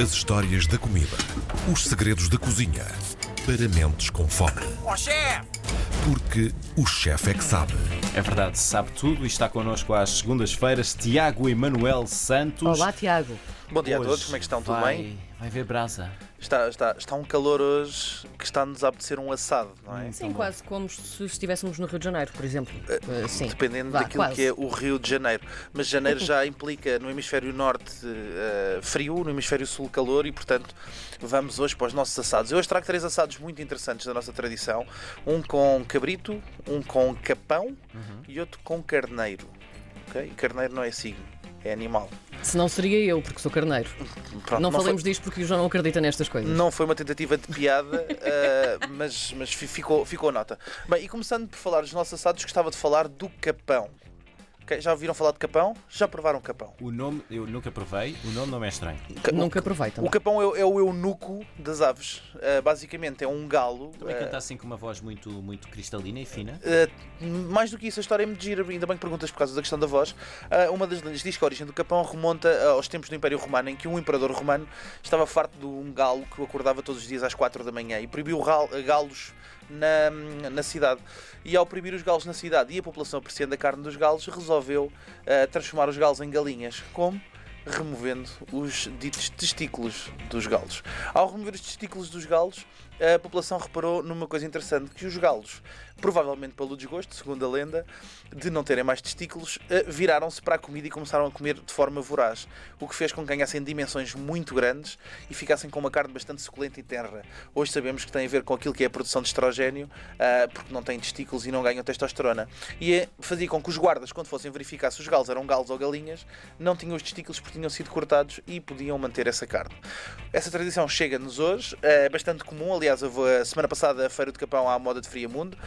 As histórias da comida. Os segredos da cozinha. Para mentes com fome. Ó chefe! Porque o chefe é que sabe. É verdade, sabe tudo e está connosco às segundas-feiras Tiago Emanuel Santos. Olá, Tiago. Bom dia a Hoje todos, como é que estão? Tudo vai, bem? Vai ver brasa. Está, está, está um calor hoje que está-nos a apetecer um assado, não é? Sim, quase como se estivéssemos no Rio de Janeiro, por exemplo. Uh, sim. Dependendo Vá, daquilo quase. que é o Rio de Janeiro. Mas janeiro já implica no hemisfério norte eh, frio, no hemisfério sul calor e, portanto, vamos hoje para os nossos assados. Eu hoje trago três assados muito interessantes da nossa tradição: um com cabrito, um com capão e outro com carneiro. Ok? Carneiro não é signo, é animal. Se não seria eu, porque sou carneiro. Pronto, não foi- falemos disto porque o João não acredita nestas coisas. Não foi uma tentativa de piada, eh, mas, mas fi- ficou, ficou a nota. Bem, e começando por falar dos nossos assados, gostava de falar do capão. Já ouviram falar de capão? Já provaram capão? O nome, eu nunca provei, o nome não me é estranho. Ca- Nunca provei O também. capão é, o- é o eunuco das aves. Eh, basicamente é um galo. Também eh, canta assim com uma voz muito, muito cristalina e fina. Uh, mais do que isso, a história é muito gira, ainda bem que perguntas por causa da questão da voz. Uh, uma das lendas diz que a origem do capão remonta uh, aos tempos do Império Romano, em que um imperador romano estava farto de um galo que o acordava todos os dias às 4 da manhã e proibiu gal- galos na, na cidade. E ao proibir os galos na cidade e a população apreciando a carne dos galos, resolveu uh, transformar os galos em galinhas. Como? Removendo os ditos testículos dos galos. Ao remover os testículos dos galos, a população reparou numa coisa interessante, que os galos, provavelmente pelo desgosto, segundo a lenda, de não terem mais testículos, eh, viraram-se para a comida e começaram a comer de forma voraz, o que fez com que ganhassem dimensões muito grandes e ficassem com uma carne bastante suculenta e tenra. Hoje sabemos que tem a ver com aquilo que é a produção de estrogênio, ah, porque não têm testículos e não ganham testosterona. E eh, fazia com que os guardas, quando fossem verificar se os galos eram galos ou galinhas, não tinham os testículos porque tinham sido cortados e podiam manter essa carne. Essa tradição chega-nos hoje, é bastante comum. Aliás, a semana passada à Feira do Capão à moda de Friamundo,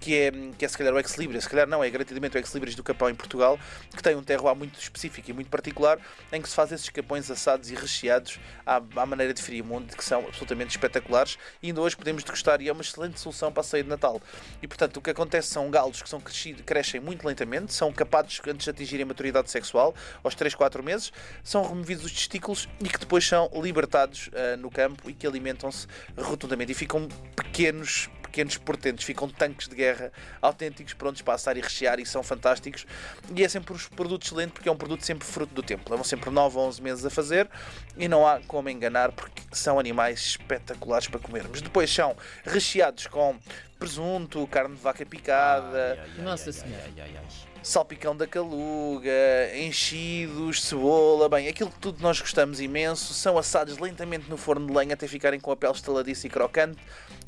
que é, que é se calhar o Ex Libris, se calhar não, é garantidamente o Ex Libris do Capão em Portugal, que tem um terroir muito específico e muito particular, em que se faz esses capões assados e recheados à, à maneira de Friamundo, que são absolutamente espetaculares e ainda hoje podemos degustar e é uma excelente solução para a ceia de Natal. E portanto, o que acontece são galos que são crescidos, crescem muito lentamente, são capados antes de atingirem a maturidade sexual, aos 3, 4 meses, são removidos os testículos e que depois são libertados ah, no campo e que alimentam-se rotundamente e ficam pequenos pequenos portentos, ficam tanques de guerra autênticos, prontos para assar e rechear e são fantásticos. E é sempre um produto excelente porque é um produto sempre fruto do tempo. Levam sempre 9 ou 11 meses a fazer e não há como enganar porque são animais espetaculares para comermos. Depois são recheados com presunto, carne de vaca picada, Ai, ai, Nossa ai, Senhora. Salpicão da caluga, enchidos, cebola, bem, aquilo que tudo nós gostamos imenso, são assados lentamente no forno de lenha até ficarem com a pele estaladiça e crocante,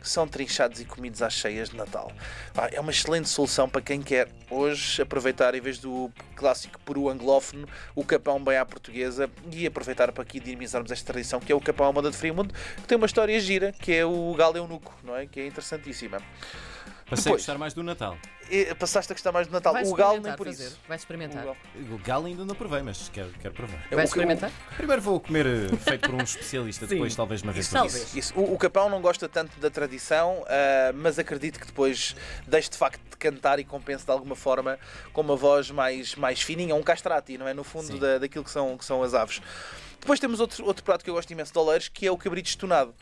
são trinchados e comidos às cheias de Natal. É uma excelente solução para quem quer hoje aproveitar, em vez do clássico peru anglófono, o capão bem à portuguesa e aproveitar para aqui dinamizarmos esta tradição que é o capão à moda de Friamundo, que tem uma história gira, que é o galo eunuco, não é? Que é interessantíssima. Passei a Depois. gostar mais do Natal. Passaste a gostar mais do Natal. O galo nem por fazer. isso. Vai experimentar. O galo. O galo ainda não provei, mas quero, quero provar. É Vai experimentar? Primeiro vou comer eh, feito por um especialista, Sim. depois talvez uma vez Isso por talvez. isso. Isso. O, o Capão não gosta tanto da tradição, ah, mas acredito que depois deixe de facto de cantar e compense de alguma forma com uma voz mais, mais fininha, um castrati, não é? No fundo da, daquilo que são, que são as aves. Depois temos outro, outro prato que eu gosto imenso de Oleiros, que é o cabrito estonado.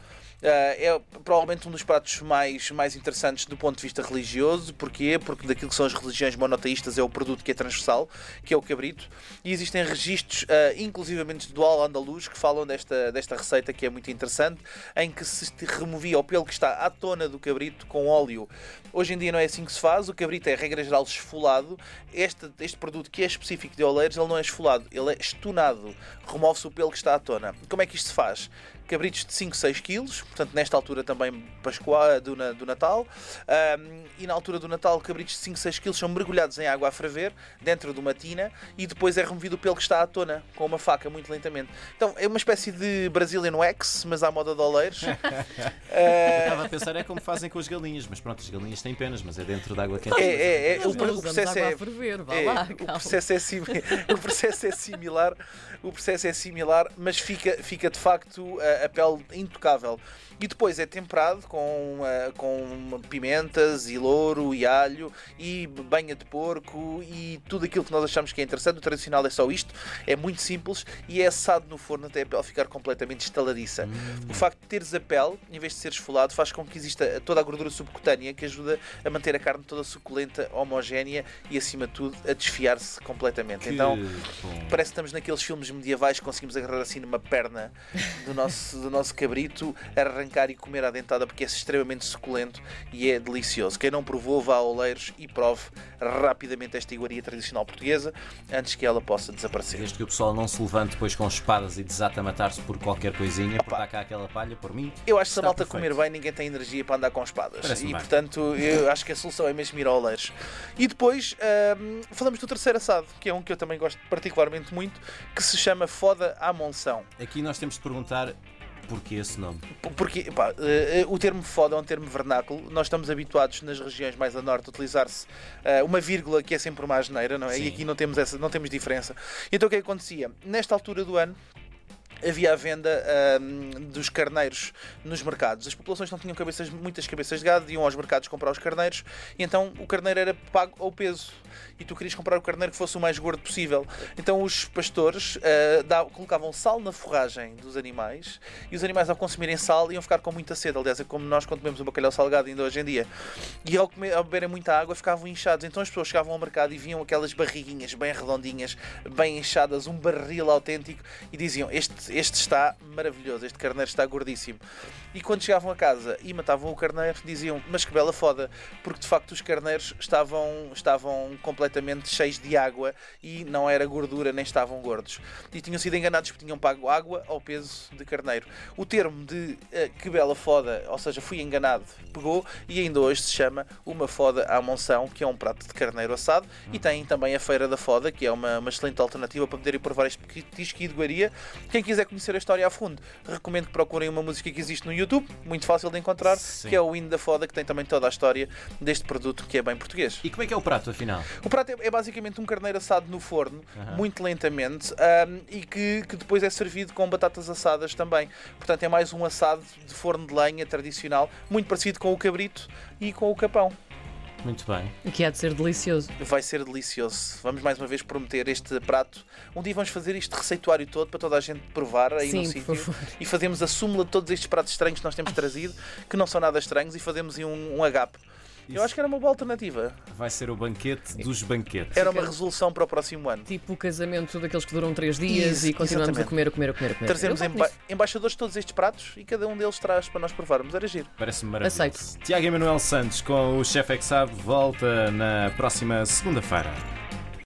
Ah, é provavelmente um dos pratos mais, mais interessantes do ponto de vista religioso. Porquê? Porque daquilo que são as religiões monoteístas é o produto que é transversal, que é o cabrito. E existem registros, ah, inclusivamente do Al-Andalus, que falam desta, desta receita que é muito interessante, em que se removia o pelo que está à tona do cabrito com óleo. Hoje em dia não é assim que se faz. O cabrito é, regra geral, esfolado. Este, este produto que é específico de Oleiros, ele não é esfolado, ele é estonado. Remove-se o pelo que está à tona. Como é que isto se faz? Cabritos de 5, 6 quilos, portanto, nesta altura também Pascoal, do, na- do Natal. Ahm, e na altura do Natal, cabritos de 5, 6 quilos são mergulhados em água a ferver, dentro de uma tina, e depois é removido o pelo que está à tona, com uma faca, muito lentamente. Então, é uma espécie de Brazilian Wax, mas à moda de Oleiros. Eu Estava a pensar, é como fazem com as galinhas, mas pronto, as galinhas têm penas, mas é dentro da água quente. É, é, é. O, o usamos processo água é. a ferver, vá é, lá, o, processo é o processo é similar, o processo é similar, mas fica, fica de facto a, a pele intocável. E depois é temperado com, uh, com pimentas e louro e alho e banha de porco e tudo aquilo que nós achamos que é interessante. O tradicional é só isto, é muito simples e é assado no forno até a pele ficar completamente estaladiça. Hum. O facto de teres a pele, em vez de ser esfolado, faz com que exista toda a gordura subcutânea que ajuda a manter a carne toda suculenta, homogénea e acima de tudo a desfiar-se completamente. Que então bom. parece que estamos naqueles filmes medievais que conseguimos agarrar assim numa perna do nosso, do nosso cabrito, arrancar e comer à dentada porque é extremamente suculento e é delicioso. Quem não provou, vá a Oleiros e prove rapidamente esta iguaria tradicional portuguesa antes que ela possa desaparecer. Desde que o pessoal não se levante depois com espadas e desata a matar-se por qualquer coisinha, por dar cá aquela palha, por mim. Eu acho que se a malta perfeito. comer bem, ninguém tem energia para andar com espadas. E bem. portanto, eu acho que a solução é mesmo ir a Oleiros. E depois hum, falamos do terceiro assado, que é um que eu também gosto particularmente muito, que se chama Foda à Monção. Aqui nós temos de perguntar porquê esse nome. Porque pá, eh, o termo foda é um termo vernáculo. Nós estamos habituados nas regiões mais a norte a utilizar-se eh, uma vírgula que é sempre uma asneira, não é? Sim. E aqui não temos, essa, não temos diferença. Então o que é que acontecia? Nesta altura do ano. Havia a venda ahm, dos carneiros nos mercados. As populações não tinham cabeças, muitas cabeças de gado, iam aos mercados comprar os carneiros e então o carneiro era pago ao peso. E tu querias comprar o carneiro que fosse o mais gordo possível. Então os pastores ah, dá- colocavam sal na forragem dos animais e os animais, ao consumirem sal, iam ficar com muita sede. Aliás, é como nós quando comemos um bacalhau salgado ainda hoje em dia. E ao, comer, ao beberem muita água ficavam inchados. Então as pessoas chegavam ao mercado e viam aquelas barriguinhas bem redondinhas, bem inchadas, um barril autêntico e diziam: Este, este está maravilhoso, este carneiro está gordíssimo. E quando chegavam a casa e matavam o carneiro, diziam: Mas que bela foda, porque de facto os carneiros estavam, estavam completamente cheios de água e não era gordura, nem estavam gordos. E tinham sido enganados porque tinham pago água ao peso de carneiro. O termo de eh, que bela foda, ou seja, fui enganado, pegou e ainda hoje se chama uma foda à monção, que é um prato de carneiro assado, e tem também a Feira da Foda, que é uma, uma excelente alternativa para poderem provar este petisco de iguaria. Quem quiser conhecer a história a fundo, recomendo que procurem uma música que existe no YouTube, muito fácil de encontrar, Sim. que é o hino da Foda, que tem também toda a história deste produto que é bem português. E como é que é o prato, afinal? O prato é, é basicamente um carneiro assado no forno, muito lentamente, ahm, e que, que depois é servido com batatas assadas também. Portanto, é mais um assado de forno de lenha tradicional, muito parecido com o cabrito e com o capão. Muito bem. O que há de ser delicioso. Vai ser delicioso. Vamos mais uma vez prometer este prato. Um dia vamos fazer este receituário todo para toda a gente provar aí no Sim, sítio. por favor. E fazemos a súmula de todos estes pratos estranhos que nós temos trazido, que não são nada estranhos, e fazemos aí um, um agape. Eu Isso. acho que era uma boa alternativa. Vai ser o banquete dos banquetes. Era uma resolução para o próximo ano. Tipo o casamento daqueles que duram três dias Isso, e continuamos exatamente. a comer, a comer, a comer, a comer. Trazemos Eu emba nisso. embaixadores de todos estes pratos e cada um deles traz para nós provarmos. Era giro. Parece-me maravilhoso. Aceito. Tiago Emanuel Santos com o Chefe é que Sabe volta na próxima segunda-feira.